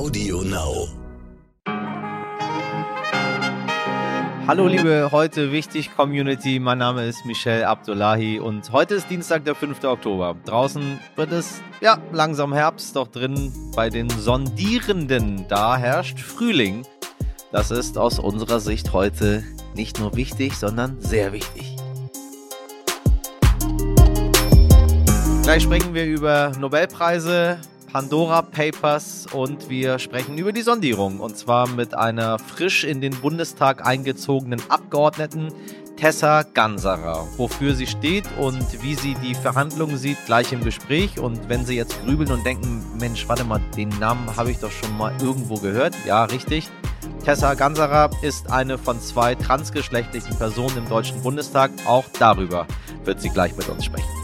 Audio Now. Hallo liebe heute wichtig Community, mein Name ist Michel Abdullahi und heute ist Dienstag, der 5. Oktober. Draußen wird es ja langsam Herbst, doch drin bei den Sondierenden, da herrscht Frühling. Das ist aus unserer Sicht heute nicht nur wichtig, sondern sehr wichtig. Gleich sprechen wir über Nobelpreise, Pandora Papers und wir sprechen über die Sondierung. Und zwar mit einer frisch in den Bundestag eingezogenen Abgeordneten, Tessa Ganserer. Wofür sie steht und wie sie die Verhandlungen sieht, gleich im Gespräch. Und wenn Sie jetzt grübeln und denken, Mensch, warte mal, den Namen habe ich doch schon mal irgendwo gehört. Ja, richtig. Tessa Ganserer ist eine von zwei transgeschlechtlichen Personen im Deutschen Bundestag. Auch darüber wird sie gleich mit uns sprechen.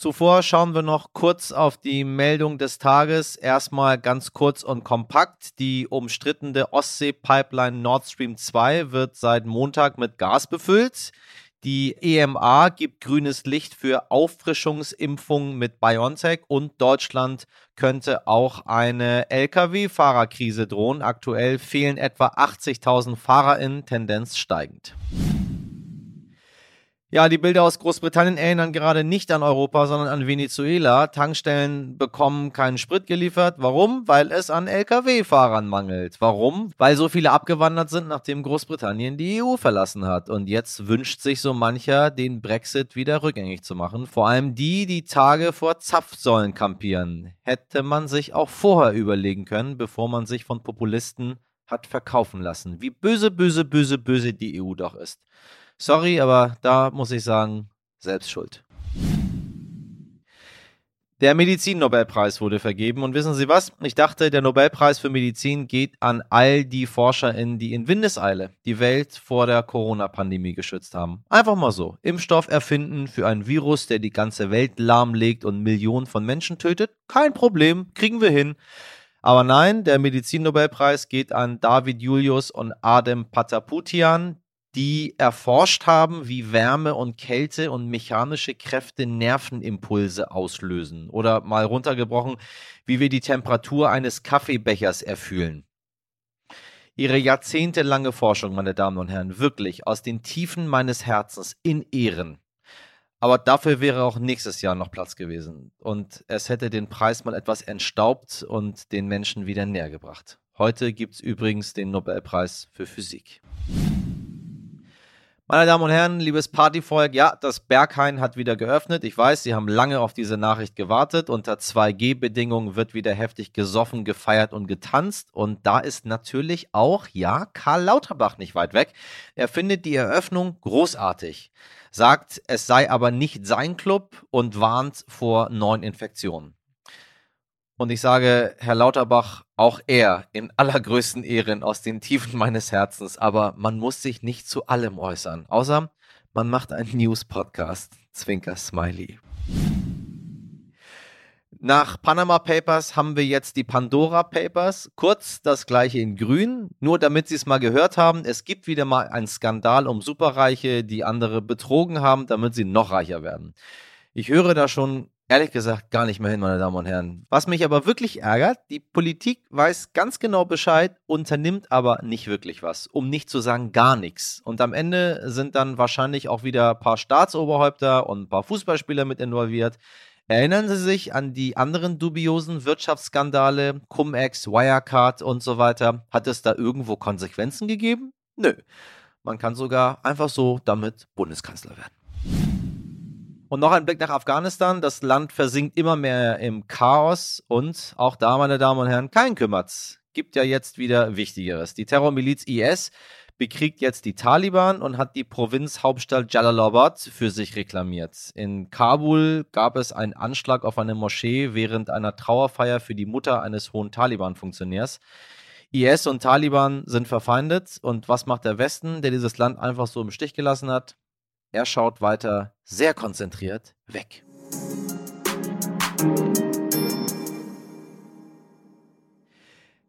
Zuvor schauen wir noch kurz auf die Meldung des Tages. Erstmal ganz kurz und kompakt. Die umstrittene Ostsee-Pipeline Nord Stream 2 wird seit Montag mit Gas befüllt. Die EMA gibt grünes Licht für Auffrischungsimpfungen mit BioNTech und Deutschland könnte auch eine Lkw-Fahrerkrise drohen. Aktuell fehlen etwa 80.000 FahrerInnen, Tendenz steigend. Ja, die Bilder aus Großbritannien erinnern gerade nicht an Europa, sondern an Venezuela. Tankstellen bekommen keinen Sprit geliefert. Warum? Weil es an Lkw-Fahrern mangelt. Warum? Weil so viele abgewandert sind, nachdem Großbritannien die EU verlassen hat. Und jetzt wünscht sich so mancher, den Brexit wieder rückgängig zu machen. Vor allem die, die Tage vor Zapfsäulen kampieren. Hätte man sich auch vorher überlegen können, bevor man sich von Populisten hat verkaufen lassen. Wie böse, böse, böse, böse die EU doch ist. Sorry, aber da muss ich sagen, selbst schuld. Der Medizin-Nobelpreis wurde vergeben und wissen Sie was? Ich dachte, der Nobelpreis für Medizin geht an all die ForscherInnen, die in Windeseile die Welt vor der Corona-Pandemie geschützt haben. Einfach mal so. Impfstoff erfinden für ein Virus, der die ganze Welt lahmlegt und Millionen von Menschen tötet? Kein Problem, kriegen wir hin. Aber nein, der Medizin-Nobelpreis geht an David Julius und Adem Pataputian, die erforscht haben, wie Wärme und Kälte und mechanische Kräfte Nervenimpulse auslösen. Oder mal runtergebrochen, wie wir die Temperatur eines Kaffeebechers erfühlen. Ihre jahrzehntelange Forschung, meine Damen und Herren, wirklich aus den Tiefen meines Herzens in Ehren. Aber dafür wäre auch nächstes Jahr noch Platz gewesen. Und es hätte den Preis mal etwas entstaubt und den Menschen wieder näher gebracht. Heute gibt es übrigens den Nobelpreis für Physik. Meine Damen und Herren, liebes Partyvolk, ja, das Berghain hat wieder geöffnet. Ich weiß, Sie haben lange auf diese Nachricht gewartet. Unter 2G-Bedingungen wird wieder heftig gesoffen, gefeiert und getanzt. Und da ist natürlich auch, ja, Karl Lauterbach nicht weit weg. Er findet die Eröffnung großartig, sagt, es sei aber nicht sein Club und warnt vor neuen Infektionen. Und ich sage, Herr Lauterbach, auch er in allergrößten Ehren aus den Tiefen meines Herzens, aber man muss sich nicht zu allem äußern, außer man macht einen News-Podcast. Zwinker Smiley. Nach Panama Papers haben wir jetzt die Pandora Papers. Kurz das gleiche in grün. Nur damit Sie es mal gehört haben, es gibt wieder mal einen Skandal um Superreiche, die andere betrogen haben, damit sie noch reicher werden. Ich höre da schon ehrlich gesagt gar nicht mehr hin, meine Damen und Herren. Was mich aber wirklich ärgert, die Politik weiß ganz genau Bescheid, unternimmt aber nicht wirklich was, um nicht zu sagen gar nichts. Und am Ende sind dann wahrscheinlich auch wieder ein paar Staatsoberhäupter und ein paar Fußballspieler mit involviert. Erinnern Sie sich an die anderen dubiosen Wirtschaftsskandale, Cum-Ex, Wirecard und so weiter? Hat es da irgendwo Konsequenzen gegeben? Nö. Man kann sogar einfach so damit Bundeskanzler werden. Und noch ein Blick nach Afghanistan. Das Land versinkt immer mehr im Chaos. Und auch da, meine Damen und Herren, kein kümmert's. Gibt ja jetzt wieder Wichtigeres. Die Terrormiliz IS bekriegt jetzt die Taliban und hat die Provinzhauptstadt Jalalabad für sich reklamiert. In Kabul gab es einen Anschlag auf eine Moschee während einer Trauerfeier für die Mutter eines hohen Taliban-Funktionärs. IS und Taliban sind verfeindet. Und was macht der Westen, der dieses Land einfach so im Stich gelassen hat? Er schaut weiter sehr konzentriert weg.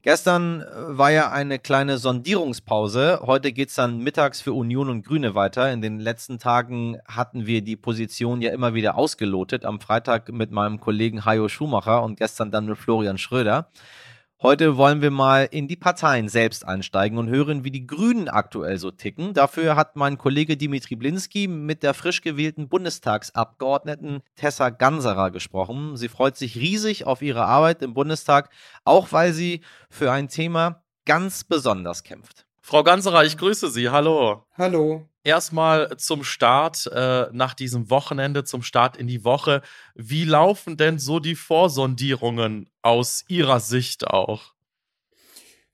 Gestern äh, war ja eine kleine Sondierungspause. Heute geht es dann mittags für Union und Grüne weiter. In den letzten Tagen hatten wir die Position ja immer wieder ausgelotet. Am Freitag mit meinem Kollegen Hajo Schumacher und gestern dann mit Florian Schröder. Heute wollen wir mal in die Parteien selbst einsteigen und hören, wie die Grünen aktuell so ticken. Dafür hat mein Kollege Dimitri Blinski mit der frisch gewählten Bundestagsabgeordneten Tessa Ganserer gesprochen. Sie freut sich riesig auf ihre Arbeit im Bundestag, auch weil sie für ein Thema ganz besonders kämpft. Frau Ganserer, ich grüße Sie. Hallo. Hallo. Erstmal zum Start äh, nach diesem Wochenende, zum Start in die Woche. Wie laufen denn so die Vorsondierungen aus Ihrer Sicht auch?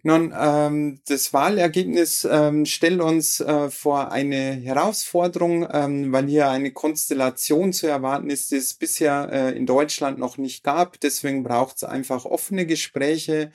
Nun, ähm, das Wahlergebnis ähm, stellt uns äh, vor eine Herausforderung, ähm, weil hier eine Konstellation zu erwarten ist, die es bisher äh, in Deutschland noch nicht gab. Deswegen braucht es einfach offene Gespräche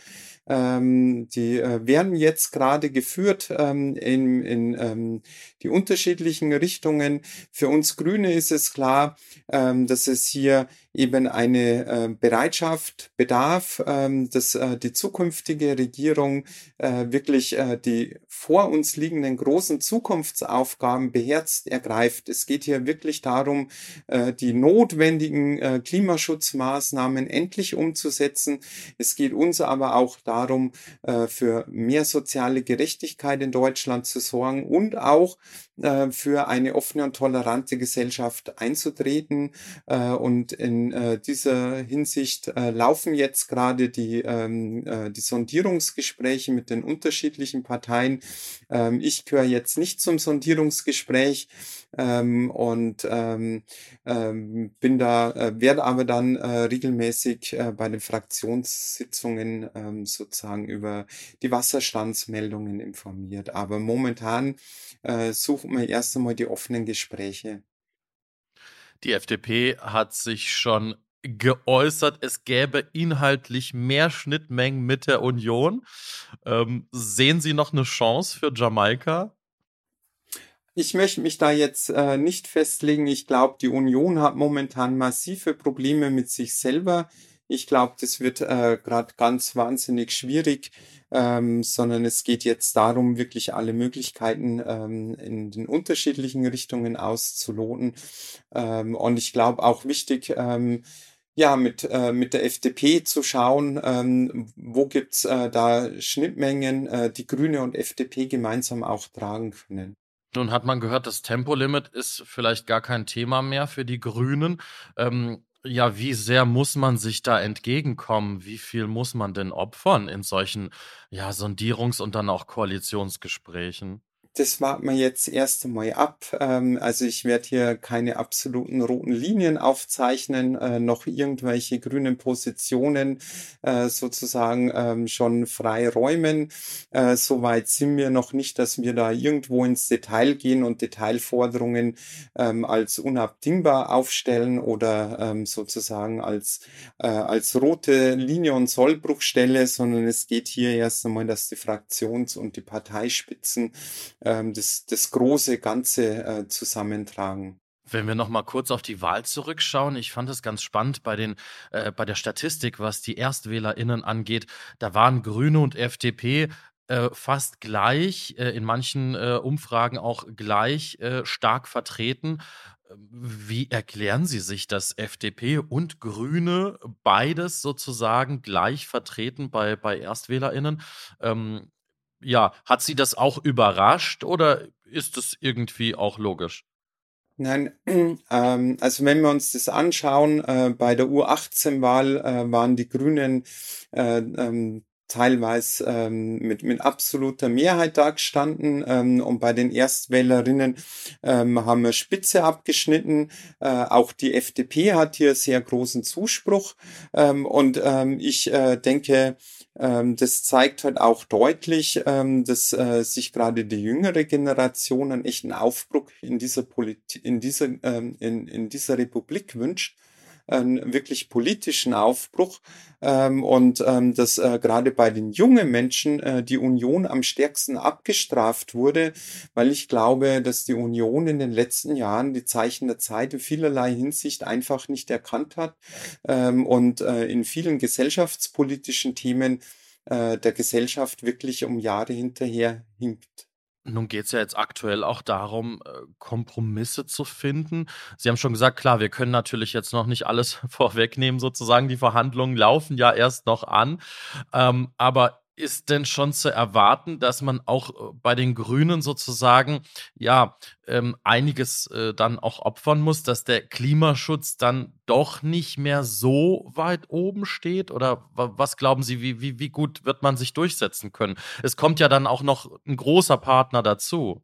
ähm, die äh, werden jetzt gerade geführt ähm, in, in ähm, die unterschiedlichen Richtungen. Für uns Grüne ist es klar, ähm, dass es hier eben eine äh, Bereitschaft bedarf, ähm, dass äh, die zukünftige Regierung äh, wirklich äh, die vor uns liegenden großen Zukunftsaufgaben beherzt ergreift. Es geht hier wirklich darum, äh, die notwendigen äh, Klimaschutzmaßnahmen endlich umzusetzen. Es geht uns aber auch darum, äh, für mehr soziale Gerechtigkeit in Deutschland zu sorgen und auch äh, für eine offene und tolerante Gesellschaft einzutreten. Äh, und in äh, dieser Hinsicht äh, laufen jetzt gerade die, ähm, äh, die Sondierungsgespräche mit den unterschiedlichen Parteien. Ähm, ich gehöre jetzt nicht zum Sondierungsgespräch ähm, und ähm, ähm, bin da, äh, werde aber dann regelmäßig bei den Fraktionssitzungen ähm, sozusagen über die Wasserstandsmeldungen informiert. Aber momentan äh, suchen wir erst einmal die offenen Gespräche. Die FDP hat sich schon geäußert, es gäbe inhaltlich mehr Schnittmengen mit der Union. Ähm, sehen Sie noch eine Chance für Jamaika? Ich möchte mich da jetzt äh, nicht festlegen. Ich glaube, die Union hat momentan massive Probleme mit sich selber. Ich glaube, das wird äh, gerade ganz wahnsinnig schwierig, ähm, sondern es geht jetzt darum, wirklich alle Möglichkeiten ähm, in den unterschiedlichen Richtungen auszuloten. Ähm, und ich glaube auch wichtig, ähm, ja, mit, äh, mit der FDP zu schauen, ähm, wo gibt's äh, da Schnittmengen, äh, die Grüne und FDP gemeinsam auch tragen können. Nun hat man gehört, das Tempolimit ist vielleicht gar kein Thema mehr für die Grünen. Ähm, ja, wie sehr muss man sich da entgegenkommen? Wie viel muss man denn opfern in solchen ja, Sondierungs- und dann auch Koalitionsgesprächen? Das warten wir jetzt erst einmal ab. Ähm, also ich werde hier keine absoluten roten Linien aufzeichnen, äh, noch irgendwelche grünen Positionen äh, sozusagen ähm, schon frei räumen. Äh, Soweit sind wir noch nicht, dass wir da irgendwo ins Detail gehen und Detailforderungen ähm, als unabdingbar aufstellen oder ähm, sozusagen als, äh, als rote Linie und Sollbruchstelle, sondern es geht hier erst einmal, dass die Fraktions- und die Parteispitzen ähm, das, das große Ganze äh, zusammentragen. Wenn wir noch mal kurz auf die Wahl zurückschauen, ich fand es ganz spannend bei den äh, bei der Statistik, was die Erstwählerinnen angeht. Da waren Grüne und FDP äh, fast gleich, äh, in manchen äh, Umfragen auch gleich stark vertreten. Wie erklären Sie sich, dass FDP und Grüne beides sozusagen gleich vertreten bei, bei ErstwählerInnen? Ähm, ja, hat sie das auch überrascht oder ist es irgendwie auch logisch? Nein, ähm, also wenn wir uns das anschauen, äh, bei der U18-Wahl äh, waren die Grünen äh, ähm, teilweise ähm, mit, mit absoluter Mehrheit dargestanden ähm, und bei den Erstwählerinnen ähm, haben wir Spitze abgeschnitten. Äh, auch die FDP hat hier sehr großen Zuspruch. Ähm, und ähm, ich äh, denke, ähm, das zeigt halt auch deutlich, ähm, dass äh, sich gerade die jüngere Generation einen echten Aufbruch in dieser Politik, in dieser, ähm, in, in dieser Republik wünscht einen wirklich politischen Aufbruch ähm, und ähm, dass äh, gerade bei den jungen Menschen äh, die Union am stärksten abgestraft wurde, weil ich glaube, dass die Union in den letzten Jahren die Zeichen der Zeit in vielerlei Hinsicht einfach nicht erkannt hat ähm, und äh, in vielen gesellschaftspolitischen Themen äh, der Gesellschaft wirklich um Jahre hinterher hinkt. Nun geht es ja jetzt aktuell auch darum, äh, Kompromisse zu finden. Sie haben schon gesagt, klar, wir können natürlich jetzt noch nicht alles vorwegnehmen, sozusagen. Die Verhandlungen laufen ja erst noch an. Ähm, aber ist denn schon zu erwarten, dass man auch äh, bei den Grünen sozusagen ja ähm, einiges äh, dann auch opfern muss, dass der Klimaschutz dann doch nicht mehr so weit oben steht? Oder was glauben Sie, wie, wie, wie gut wird man sich durchsetzen können? Es kommt ja dann auch noch ein großer Partner dazu.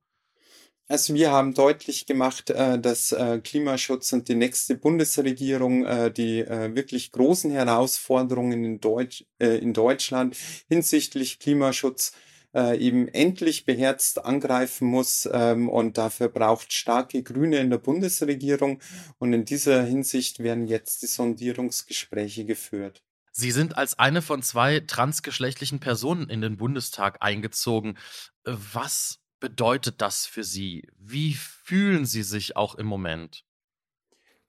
Also wir haben deutlich gemacht, äh, dass äh, Klimaschutz und die nächste Bundesregierung äh, die wirklich großen Herausforderungen in, Deutsch, in Deutschland hinsichtlich Klimaschutz eben endlich beherzt angreifen muss ähm, und dafür braucht starke Grüne in der Bundesregierung und in dieser Hinsicht werden jetzt die Sondierungsgespräche geführt. Sie sind als eine von zwei transgeschlechtlichen Personen in den Bundestag eingezogen. Was bedeutet das für Sie? Wie fühlen Sie sich auch im Moment?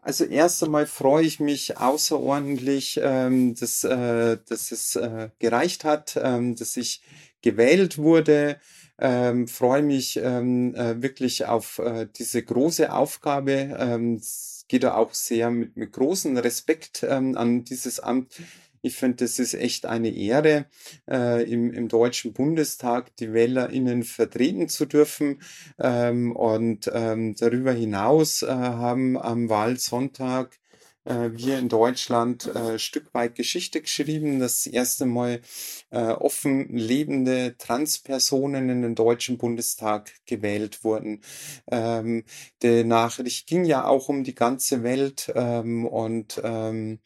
Also erst einmal freue ich mich außerordentlich, ähm, dass, äh, dass es äh, gereicht hat, ähm, dass ich gewählt wurde. Ähm, freue mich ähm, äh, wirklich auf äh, diese große Aufgabe. Ähm, es geht auch sehr mit, mit großem Respekt ähm, an dieses Amt ich finde, das ist echt eine Ehre, äh, im, im Deutschen Bundestag die WählerInnen vertreten zu dürfen. Ähm, und ähm, darüber hinaus äh, haben am Wahlsonntag äh, wir in Deutschland äh, Stück weit Geschichte geschrieben. Das erste Mal äh, offen lebende Transpersonen in den Deutschen Bundestag gewählt wurden. Ähm, die Nachricht ging ja auch um die ganze Welt ähm, und ähm,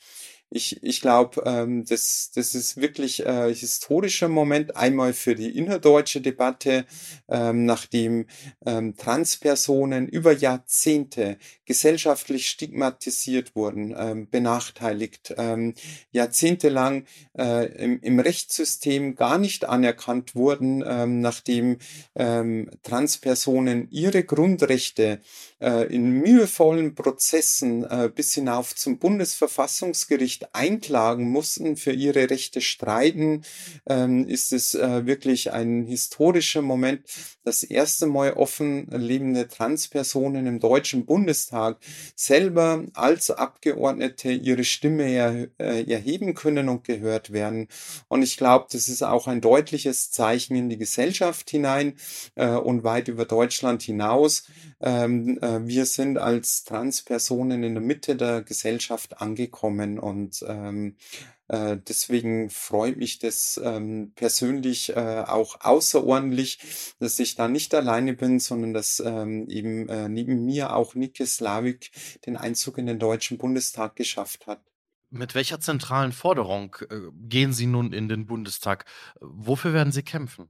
ich, ich glaube, ähm, das, das ist wirklich äh, historischer Moment. Einmal für die innerdeutsche Debatte, ähm, nachdem ähm, Transpersonen über Jahrzehnte gesellschaftlich stigmatisiert wurden, ähm, benachteiligt, ähm, jahrzehntelang äh, im, im Rechtssystem gar nicht anerkannt wurden, ähm, nachdem ähm, Transpersonen ihre Grundrechte äh, in mühevollen Prozessen äh, bis hinauf zum Bundesverfassungsgericht einklagen mussten, für ihre Rechte streiten, ähm, ist es äh, wirklich ein historischer Moment. Das erste Mal offen lebende Transpersonen im Deutschen Bundestag selber als Abgeordnete ihre Stimme er, äh, erheben können und gehört werden. Und ich glaube, das ist auch ein deutliches Zeichen in die Gesellschaft hinein äh, und weit über Deutschland hinaus. Ähm, äh, wir sind als Transpersonen in der Mitte der Gesellschaft angekommen und ähm, äh, deswegen freut mich das ähm, persönlich äh, auch außerordentlich, dass ich da nicht alleine bin, sondern dass ähm, eben äh, neben mir auch Nike Slavik den Einzug in den Deutschen Bundestag geschafft hat. Mit welcher zentralen Forderung äh, gehen Sie nun in den Bundestag? Wofür werden Sie kämpfen?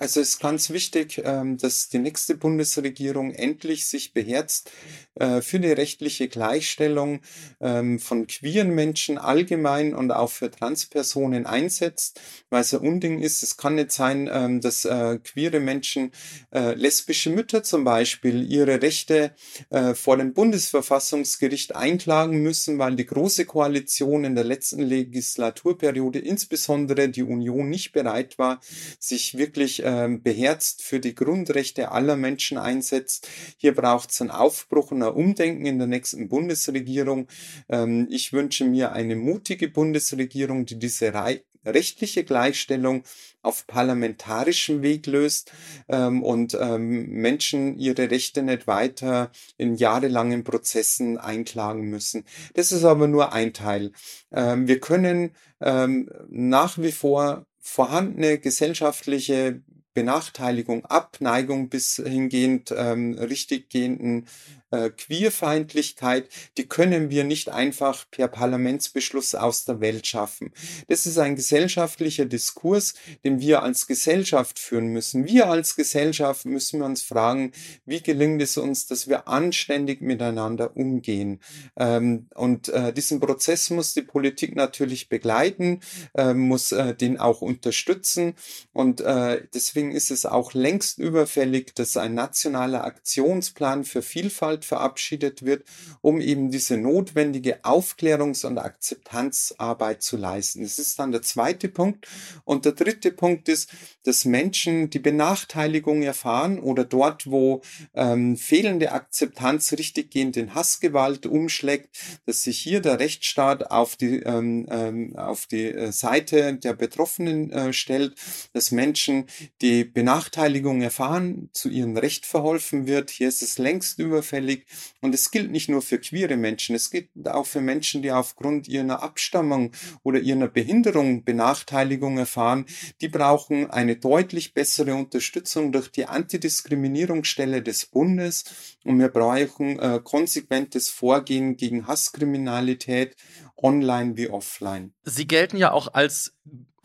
Also es ist ganz wichtig, ähm, dass die nächste Bundesregierung endlich sich beherzt äh, für die rechtliche Gleichstellung ähm, von queeren Menschen allgemein und auch für Transpersonen einsetzt, weil es ein Unding ist. Es kann nicht sein, ähm, dass äh, queere Menschen, äh, lesbische Mütter zum Beispiel, ihre Rechte vor dem Bundesverfassungsgericht einklagen müssen, weil die Große Koalition in der letzten Legislaturperiode, insbesondere die Union, nicht bereit war, sich wirklich ähm, beherzt für die Grundrechte aller Menschen einsetzt. Hier braucht es einen Aufbruch und ein Umdenken in der nächsten Bundesregierung. Ähm, ich wünsche mir eine mutige Bundesregierung, die diese Re rechtliche Gleichstellung auf parlamentarischem Weg löst ähm, und Menschen ihre Rechte nicht weiter in jahrelangen Prozessen einklagen müssen. Das ist aber nur ein Teil. Wir können nach wie vor vorhandene gesellschaftliche Benachteiligung, Abneigung bis hingehend ähm, richtiggehenden äh, Queerfeindlichkeit, die können wir nicht einfach per Parlamentsbeschluss aus der Welt schaffen. Das ist ein gesellschaftlicher Diskurs, den wir als Gesellschaft führen müssen. Wir als Gesellschaft müssen wir uns fragen, wie gelingt es uns, dass wir anständig miteinander umgehen. Ähm, und äh, diesen Prozess muss die Politik natürlich begleiten, äh, muss äh, den auch unterstützen. Und äh, deswegen ist es auch längst überfällig, dass ein nationaler Aktionsplan für Vielfalt Hassgewalt verabschiedet wird, um eben diese notwendige Aufklärungs- und Akzeptanzarbeit zu leisten. Das ist dann der zweite Punkt. Und der dritte Punkt ist, dass Menschen die Benachteiligung erfahren oder dort, wo ähm, fehlende Akzeptanz richtiggehend in Hassgewalt umschlägt, dass sich hier der Rechtsstaat auf die, ähm, ähm, auf die äh, Seite der Betroffenen äh, stellt, dass Menschen, die Benachteiligung erfahren, zu ihrem Recht verholfen wird. Hier ist es längst überfällig und es gilt nicht nur für queere Menschen, es gilt auch für Menschen, die aufgrund ihrer Abstammung oder ihrer Behinderung Benachteiligung erfahren. Die brauchen eine deutlich bessere Unterstützung durch die Antidiskriminierungsstelle des Bundes und wir brauchen äh, konsequentes Vorgehen gegen Hasskriminalität online wie offline. Sie gelten ja auch als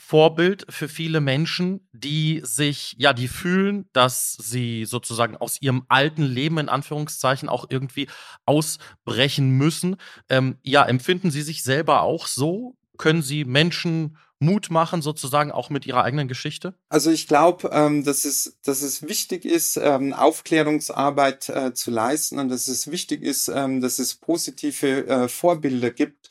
Vorbild für viele Menschen, die sich, ja, die fühlen, dass sie sozusagen aus ihrem alten Leben in Anführungszeichen auch irgendwie ausbrechen müssen. Ähm, ja, empfinden Sie sich selber auch so? Können Sie Menschen Mut machen, sozusagen auch mit ihrer eigenen Geschichte? Also ich glaube, ähm, dass, es, dass es wichtig ist, ähm, Aufklärungsarbeit äh, zu leisten und dass es wichtig ist, ähm, dass es positive äh, Vorbilder gibt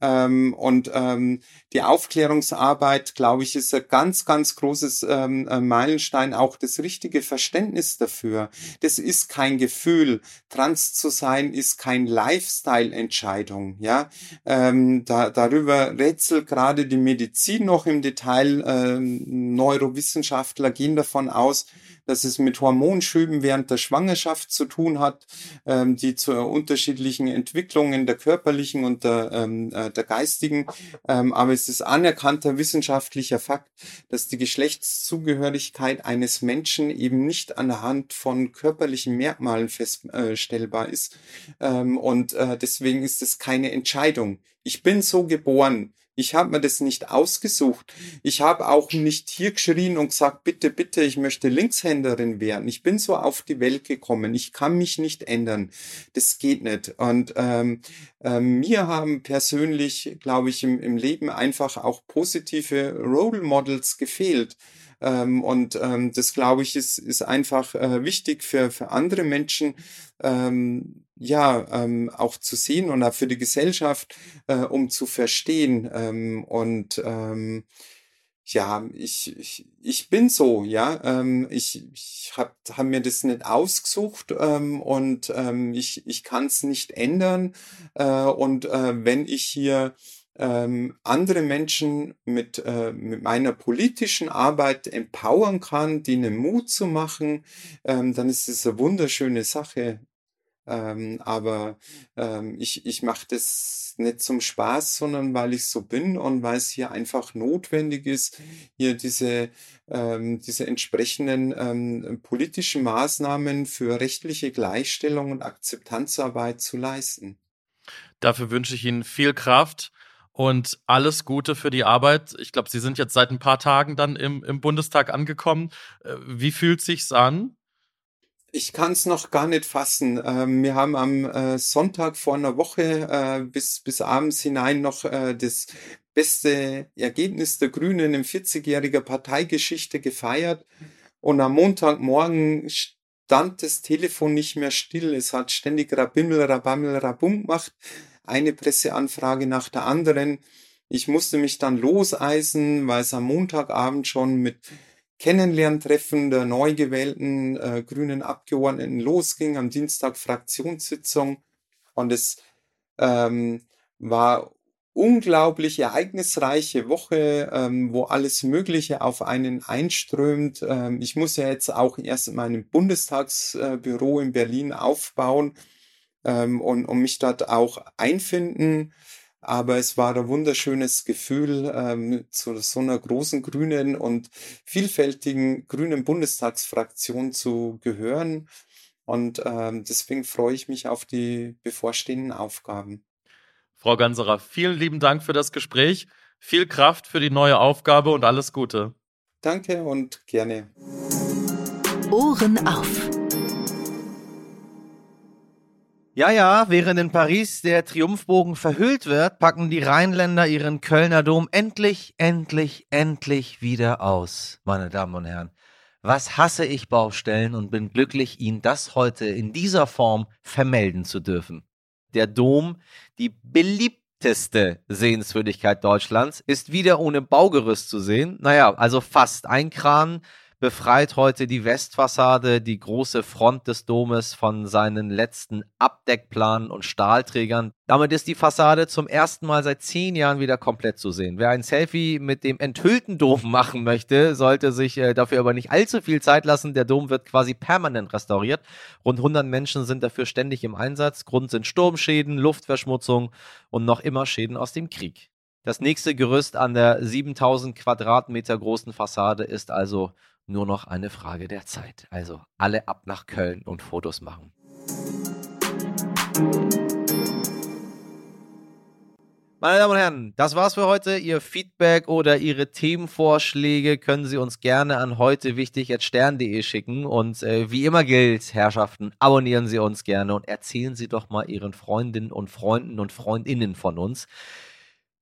ähm, und ähm, die Aufklärungsarbeit, glaube ich, ist ein ganz, ganz großes ähm, äh, Meilenstein, auch das richtige Verständnis dafür. Das ist kein Gefühl. Trans zu sein ist kein Lifestyle-Entscheidung. Ja, ähm, da, darüber rätselt gerade die Medizin noch im Detail. Ähm, Neurowissenschaftler gehen davon aus, dass es mit Hormonschüben während der Schwangerschaft zu tun hat, ähm, die zu unterschiedlichen Entwicklungen der körperlichen und der, ähm, äh, der geistigen. Ähm, aber es ist anerkannter wissenschaftlicher Fakt, dass die Geschlechtszugehörigkeit eines Menschen eben nicht anhand von körperlichen Merkmalen feststellbar ist. Ähm, und äh, deswegen ist es keine Entscheidung. Ich bin so geboren. Ich habe mir das nicht ausgesucht. Ich habe auch nicht hier geschrien und gesagt, bitte, bitte, ich möchte Linkshänderin werden. Ich bin so auf die Welt gekommen. Ich kann mich nicht ändern. Das geht nicht. Und ähm, äh, mir haben persönlich, glaube ich, im, im Leben einfach auch positive Role Models gefehlt. Ähm, und ähm, das, glaube ich, ist, ist einfach äh, wichtig für, für andere Menschen, ähm, ja, ähm, auch zu sehen und auch für die Gesellschaft, äh, um zu verstehen. Ähm, und ähm, ja, ich, ich, ich bin so, ja. Ähm, ich ich habe hab mir das nicht ausgesucht ähm, und ähm, ich, ich kann es nicht ändern. Äh, und äh, wenn ich hier ähm, andere Menschen mit, äh, mit meiner politischen Arbeit empowern kann, denen Mut zu machen, ähm, dann ist es eine wunderschöne Sache. Ähm, aber ähm, ich, ich mache das nicht zum Spaß, sondern weil ich so bin und weil es hier einfach notwendig ist, hier diese, ähm, diese entsprechenden ähm, politischen Maßnahmen für rechtliche Gleichstellung und Akzeptanzarbeit zu leisten. Dafür wünsche ich Ihnen viel Kraft und alles Gute für die Arbeit. Ich glaube, Sie sind jetzt seit ein paar Tagen dann im, im Bundestag angekommen. Äh, wie fühlt sich's an? Ich kann es noch gar nicht fassen. Ähm, wir haben am äh, Sonntag vor einer Woche äh, bis, bis abends hinein noch äh, das beste Ergebnis der Grünen in 40-jähriger Parteigeschichte gefeiert. Und am Montagmorgen stand das Telefon nicht mehr still. Es hat ständig Rabimmel, Rabammel, Rabum gemacht eine Presseanfrage nach der anderen. Ich musste mich dann loseisen, weil es am Montagabend schon mit Kennenlerntreffen der neu gewählten äh, grünen Abgeordneten losging, am Dienstag Fraktionssitzung. Und es ähm, war unglaublich ereignisreiche Woche, ähm, wo alles Mögliche auf einen einströmt. Ähm, ich muss ja jetzt auch erst in meinem Bundestagsbüro in Berlin aufbauen ähm, und, und mich dort auch einfinden. Aber es war ein wunderschönes Gefühl, ähm, zu so einer großen grünen und vielfältigen grünen Bundestagsfraktion zu gehören. Und ähm, deswegen freue ich mich auf die bevorstehenden Aufgaben. Frau Ganserer, vielen lieben Dank für das Gespräch. Viel Kraft für die neue Aufgabe und alles Gute. Danke und gerne. Ohren auf. Ja, ja, während in Paris der Triumphbogen verhüllt wird, packen die Rheinländer ihren Kölner Dom endlich, endlich, endlich wieder aus, meine Damen und Herren. Was hasse ich Baustellen und bin glücklich, Ihnen das heute in dieser Form vermelden zu dürfen. Der Dom, die beliebteste Sehenswürdigkeit Deutschlands, ist wieder ohne Baugerüst zu sehen. Naja, also fast ein Kran, befreit heute die Westfassade, die große Front des Domes von seinen letzten Abdeckplanen und Stahlträgern. Damit ist die Fassade zum ersten Mal seit zehn Jahren wieder komplett zu sehen. Wer ein Selfie mit dem enthüllten Dom machen möchte, sollte sich äh, dafür aber nicht allzu viel Zeit lassen. Der Dom wird quasi permanent restauriert. Rund 100 Menschen sind dafür ständig im Einsatz. Grund sind Sturmschäden, Luftverschmutzung und noch immer Schäden aus dem Krieg. Das nächste Gerüst an der 7000 Quadratmeter großen Fassade ist also nur noch eine Frage der Zeit. Also alle ab nach Köln und Fotos machen. Meine Damen und Herren, das war's für heute. Ihr Feedback oder Ihre Themenvorschläge können Sie uns gerne an heute wichtig stern.de schicken. Und äh, wie immer gilt, Herrschaften, abonnieren Sie uns gerne und erzählen Sie doch mal Ihren Freundinnen und Freunden und Freundinnen von uns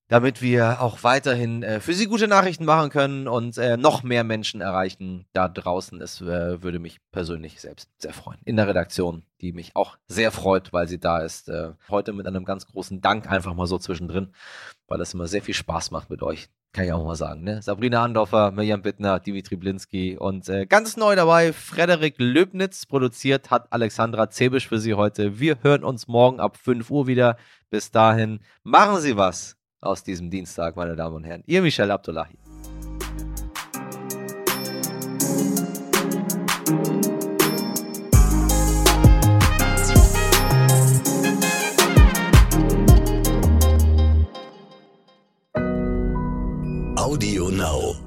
damit wir auch weiterhin äh, für Sie gute Nachrichten machen können und äh, noch mehr Menschen erreichen da draußen. Es äh, würde mich persönlich selbst sehr freuen. In der Redaktion, die mich auch sehr freut, weil sie da ist. Äh, heute mit einem ganz großen Dank einfach mal so zwischendrin, weil das immer sehr viel Spaß macht mit euch. Kann ich auch mal sagen. Ne? Sabrina Andorfer, Mirjam Bittner, Dimitri Blinski und äh, ganz neu dabei, Frederik Löbnitz. Produziert hat Alexandra Zebisch für Sie heute. Wir hören uns morgen ab 5 Uhr wieder. Bis dahin, machen Sie was aus diesem Dienstag, meine Damen und Herren. Ihr Michel Abdullahi. Audio Now.